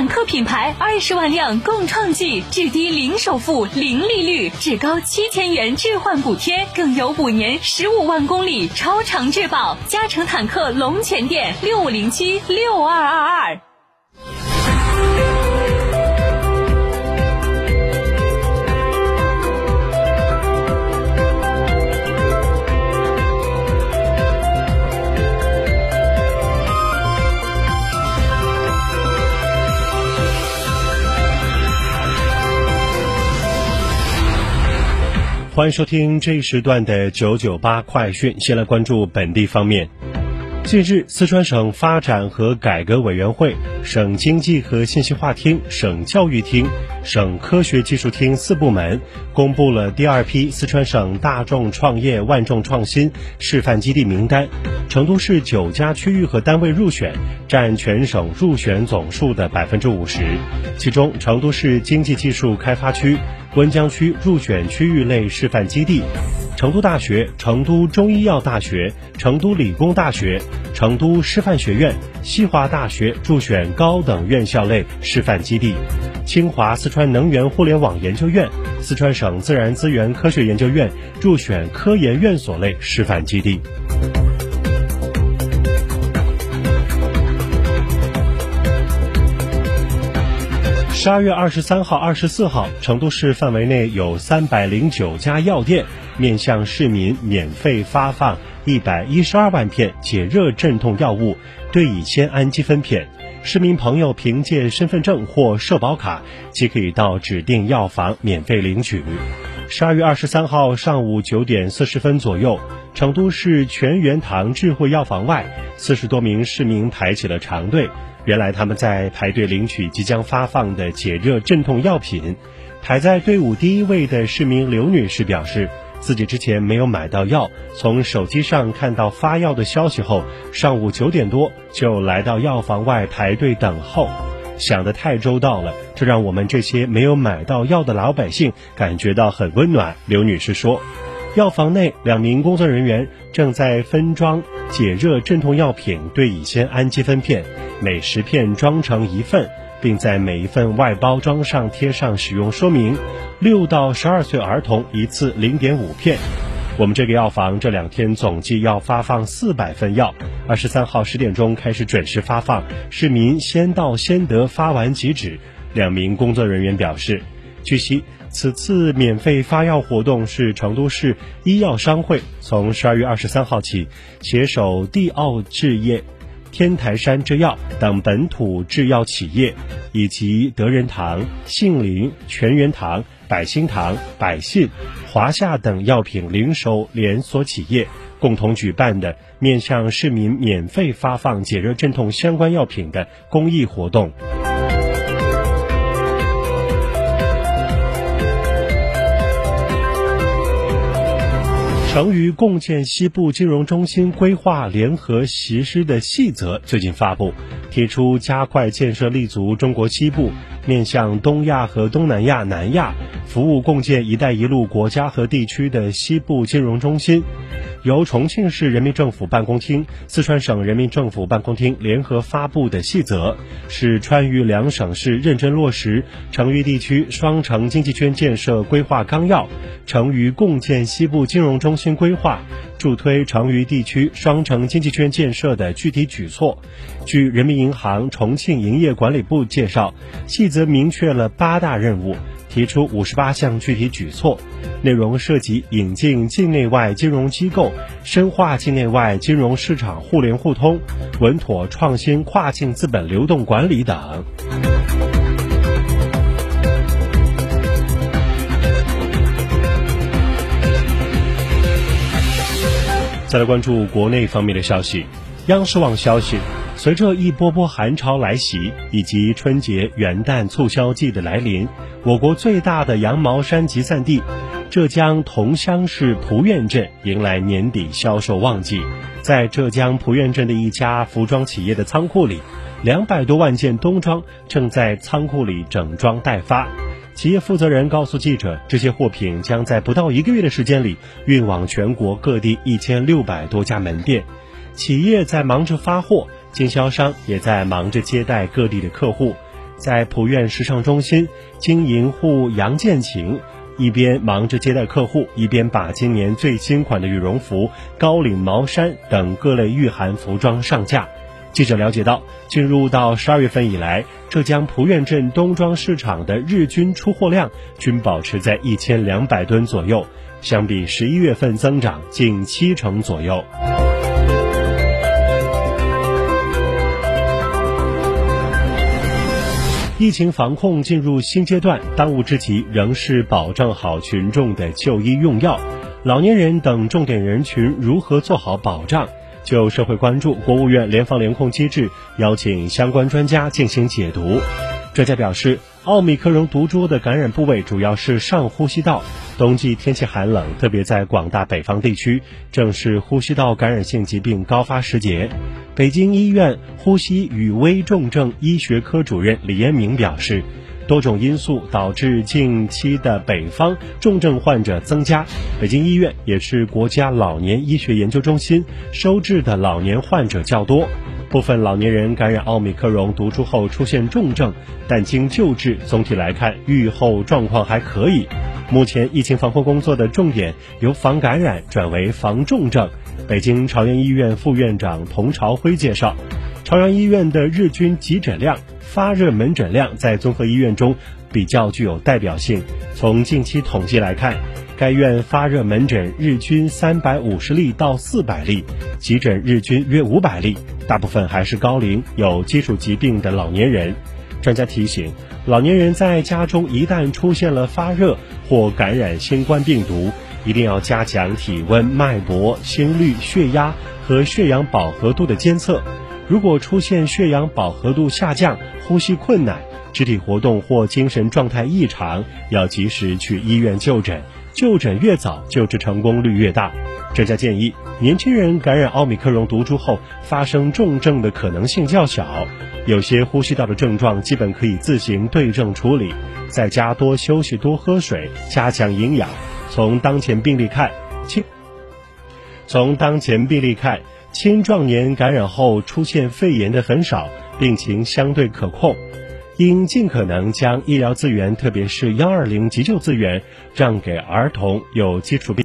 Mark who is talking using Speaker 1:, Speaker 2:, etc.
Speaker 1: 坦克品牌二十万辆共创季，至低零首付、零利率，至高七千元置换补贴，更有五年十五万公里超长质保。嘉诚坦克龙泉店六五零七六二二二。
Speaker 2: 欢迎收听这一时段的九九八快讯。先来关注本地方面。近日，四川省发展和改革委员会、省经济和信息化厅、省教育厅、省科学技术厅四部门公布了第二批四川省大众创业万众创新示范基地名单。成都市九家区域和单位入选，占全省入选总数的百分之五十。其中，成都市经济技术开发区。温江区入选区域类示范基地，成都大学、成都中医药大学、成都理工大学、成都师范学院、西华大学入选高等院校类示范基地，清华四川能源互联网研究院、四川省自然资源科学研究院入选科研院所类示范基地。十二月二十三号、二十四号，成都市范围内有三百零九家药店面向市民免费发放一百一十二万片解热镇痛药物对乙酰氨基酚片。市民朋友凭借身份证或社保卡即可以到指定药房免费领取。十二月二十三号上午九点四十分左右，成都市全源堂智慧药房外，四十多名市民排起了长队。原来他们在排队领取即将发放的解热镇痛药品。排在队伍第一位的市民刘女士表示，自己之前没有买到药，从手机上看到发药的消息后，上午九点多就来到药房外排队等候。想得太周到了，这让我们这些没有买到药的老百姓感觉到很温暖。刘女士说。药房内，两名工作人员正在分装解热镇痛药品对乙酰氨基酚片，每十片装成一份，并在每一份外包装上贴上使用说明。六到十二岁儿童一次零点五片。我们这个药房这两天总计要发放四百份药，二十三号十点钟开始准时发放，市民先到先得，发完即止。两名工作人员表示，据悉。此次免费发药活动是成都市医药商会从十二月二十三号起，携手帝奥制业、天台山制药等本土制药企业，以及德仁堂、杏林、全源堂、百兴堂、百信、华夏等药品零售连锁企业共同举办的面向市民免费发放解热镇痛相关药品的公益活动。成渝共建西部金融中心规划联合实施的细则最近发布，提出加快建设立足中国西部，面向东亚和东南亚、南亚，服务共建“一带一路”国家和地区的西部金融中心。由重庆市人民政府办公厅、四川省人民政府办公厅联合发布的细则，是川渝两省市认真落实成渝地区双城经济圈建设规划纲要、成渝共建西部金融中心规划、助推成渝地区双城经济圈建设的具体举措。据人民银行重庆营业管理部介绍，细则明确了八大任务。提出五十八项具体举措，内容涉及引进境内外金融机构，深化境内外金融市场互联互通，稳妥创新跨境资本流动管理等。再来关注国内方面的消息，央视网消息。随着一波波寒潮来袭，以及春节、元旦促销季的来临，我国最大的羊毛衫集散地浙江桐乡市蒲院镇迎来年底销售旺季。在浙江蒲院镇的一家服装企业的仓库里，两百多万件冬装正在仓库里整装待发。企业负责人告诉记者，这些货品将在不到一个月的时间里运往全国各地一千六百多家门店。企业在忙着发货。经销商也在忙着接待各地的客户，在普苑时尚中心，经营户杨建琴一边忙着接待客户，一边把今年最新款的羽绒服、高领毛衫等各类御寒服装上架。记者了解到，进入到十二月份以来，浙江蒲院镇冬装市场的日均出货量均保持在一千两百吨左右，相比十一月份增长近七成左右。疫情防控进入新阶段，当务之急仍是保障好群众的就医用药，老年人等重点人群如何做好保障？就社会关注，国务院联防联控机制邀请相关专家进行解读。专家表示，奥密克戎毒株的感染部位主要是上呼吸道。冬季天气寒冷，特别在广大北方地区，正是呼吸道感染性疾病高发时节。北京医院呼吸与危重症医学科主任李延明表示，多种因素导致近期的北方重症患者增加。北京医院也是国家老年医学研究中心，收治的老年患者较多。部分老年人感染奥密克戎毒株后出现重症，但经救治，总体来看愈后状况还可以。目前疫情防控工作的重点由防感染转为防重症。北京朝阳医院副院长童朝辉介绍，朝阳医院的日均急诊量、发热门诊量在综合医院中比较具有代表性。从近期统计来看，该院发热门诊日均三百五十例到四百例，急诊日均约五百例，大部分还是高龄有基础疾病的老年人。专家提醒，老年人在家中一旦出现了发热或感染新冠病毒，一定要加强体温、脉搏、心率、血压和血氧饱和度的监测。如果出现血氧饱和度下降、呼吸困难、肢体活动或精神状态异常，要及时去医院就诊。就诊越早，救治成功率越大。专家建议，年轻人感染奥密克戎毒株后发生重症的可能性较小，有些呼吸道的症状基本可以自行对症处理，在家多休息、多喝水，加强营养。从当前病例看，从当前病例看，青壮年感染后出现肺炎的很少，病情相对可控。应尽可能将医疗资源，特别是幺二零急救资源，让给儿童有基础病。